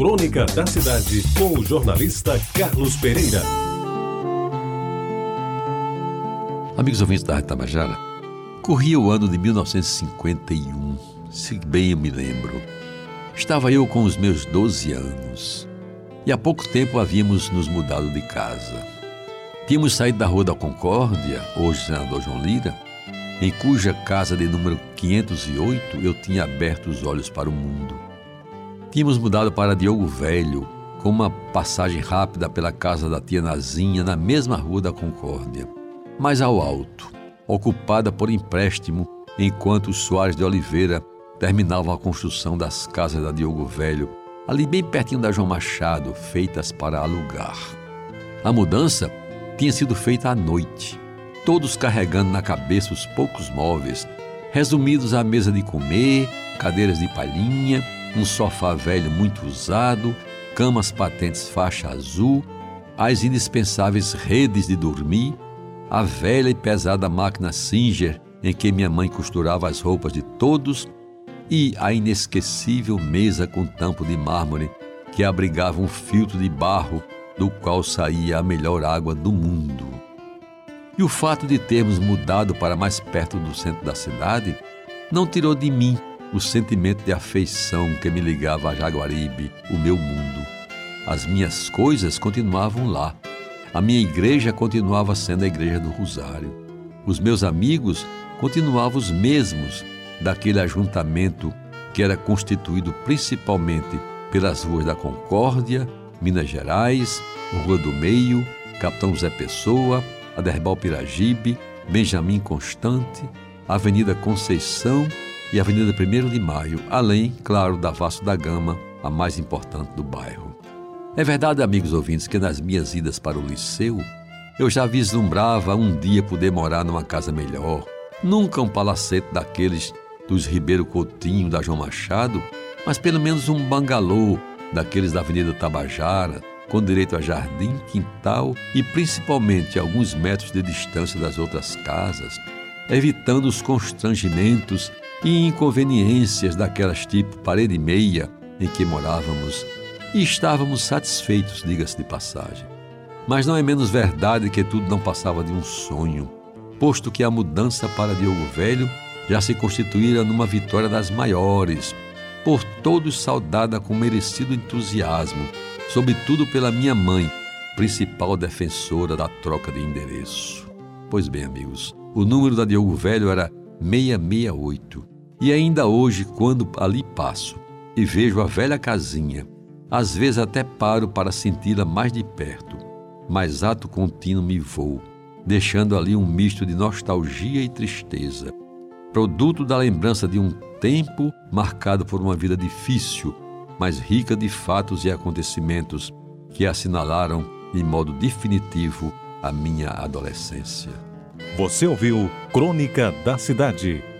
Crônica da Cidade, com o jornalista Carlos Pereira. Amigos ouvintes da Rádio Tabajara, corria o ano de 1951, se bem eu me lembro. Estava eu com os meus 12 anos e há pouco tempo havíamos nos mudado de casa. Tínhamos saído da Rua da Concórdia, hoje senador João Lira, em cuja casa de número 508 eu tinha aberto os olhos para o mundo. Tínhamos mudado para Diogo Velho, com uma passagem rápida pela casa da tia Nazinha, na mesma Rua da Concórdia, mais ao alto, ocupada por empréstimo, enquanto os Soares de Oliveira terminavam a construção das casas da Diogo Velho, ali bem pertinho da João Machado, feitas para alugar. A mudança tinha sido feita à noite todos carregando na cabeça os poucos móveis, resumidos à mesa de comer, cadeiras de palhinha, um sofá velho muito usado, camas patentes faixa azul, as indispensáveis redes de dormir, a velha e pesada máquina Singer em que minha mãe costurava as roupas de todos e a inesquecível mesa com tampo de mármore que abrigava um filtro de barro do qual saía a melhor água do mundo. E o fato de termos mudado para mais perto do centro da cidade não tirou de mim o sentimento de afeição que me ligava a Jaguaribe, o meu mundo. As minhas coisas continuavam lá. A minha igreja continuava sendo a igreja do Rosário. Os meus amigos continuavam os mesmos daquele ajuntamento que era constituído principalmente pelas ruas da Concórdia, Minas Gerais, Rua do Meio, Capitão Zé Pessoa, Aderbal Piragibe, Benjamin Constante, Avenida Conceição e Avenida 1 de Maio, além, claro, da Vasco da Gama, a mais importante do bairro. É verdade, amigos ouvintes, que nas minhas idas para o liceu, eu já vislumbrava um dia poder morar numa casa melhor, nunca um palacete daqueles dos Ribeiro Coutinho, da João Machado, mas pelo menos um bangalô daqueles da Avenida Tabajara, com direito a jardim, quintal e principalmente alguns metros de distância das outras casas, evitando os constrangimentos e inconveniências daquelas tipo parede meia em que morávamos e estávamos satisfeitos, diga-se de passagem. Mas não é menos verdade que tudo não passava de um sonho, posto que a mudança para Diogo Velho já se constituíra numa vitória das maiores, por todos saudada com merecido entusiasmo, sobretudo pela minha mãe, principal defensora da troca de endereço. Pois bem, amigos, o número da Diogo Velho era 668. E ainda hoje, quando ali passo e vejo a velha casinha, às vezes até paro para senti-la mais de perto, mas ato contínuo me vou, deixando ali um misto de nostalgia e tristeza, produto da lembrança de um tempo marcado por uma vida difícil, mas rica de fatos e acontecimentos que assinalaram de modo definitivo a minha adolescência. Você ouviu Crônica da Cidade